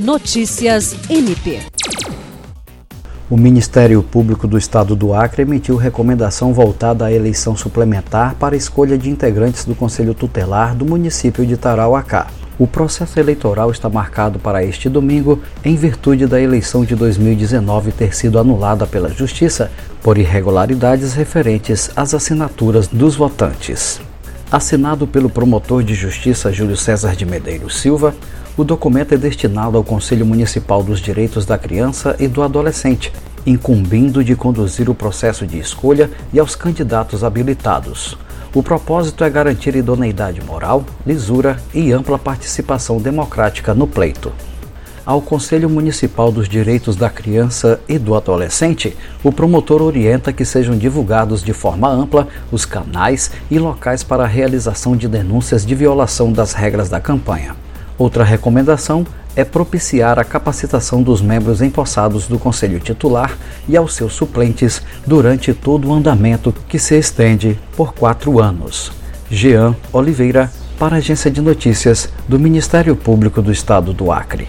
Notícias MP. O Ministério Público do Estado do Acre emitiu recomendação voltada à eleição suplementar para escolha de integrantes do Conselho Tutelar do município de Tarauacá. O processo eleitoral está marcado para este domingo, em virtude da eleição de 2019 ter sido anulada pela Justiça por irregularidades referentes às assinaturas dos votantes. Assinado pelo promotor de justiça Júlio César de Medeiros Silva, o documento é destinado ao Conselho Municipal dos Direitos da Criança e do Adolescente, incumbindo de conduzir o processo de escolha e aos candidatos habilitados. O propósito é garantir idoneidade moral, lisura e ampla participação democrática no pleito. Ao Conselho Municipal dos Direitos da Criança e do Adolescente, o promotor orienta que sejam divulgados de forma ampla os canais e locais para a realização de denúncias de violação das regras da campanha. Outra recomendação é propiciar a capacitação dos membros empossados do Conselho Titular e aos seus suplentes durante todo o andamento que se estende por quatro anos. Jean Oliveira, para a Agência de Notícias do Ministério Público do Estado do Acre.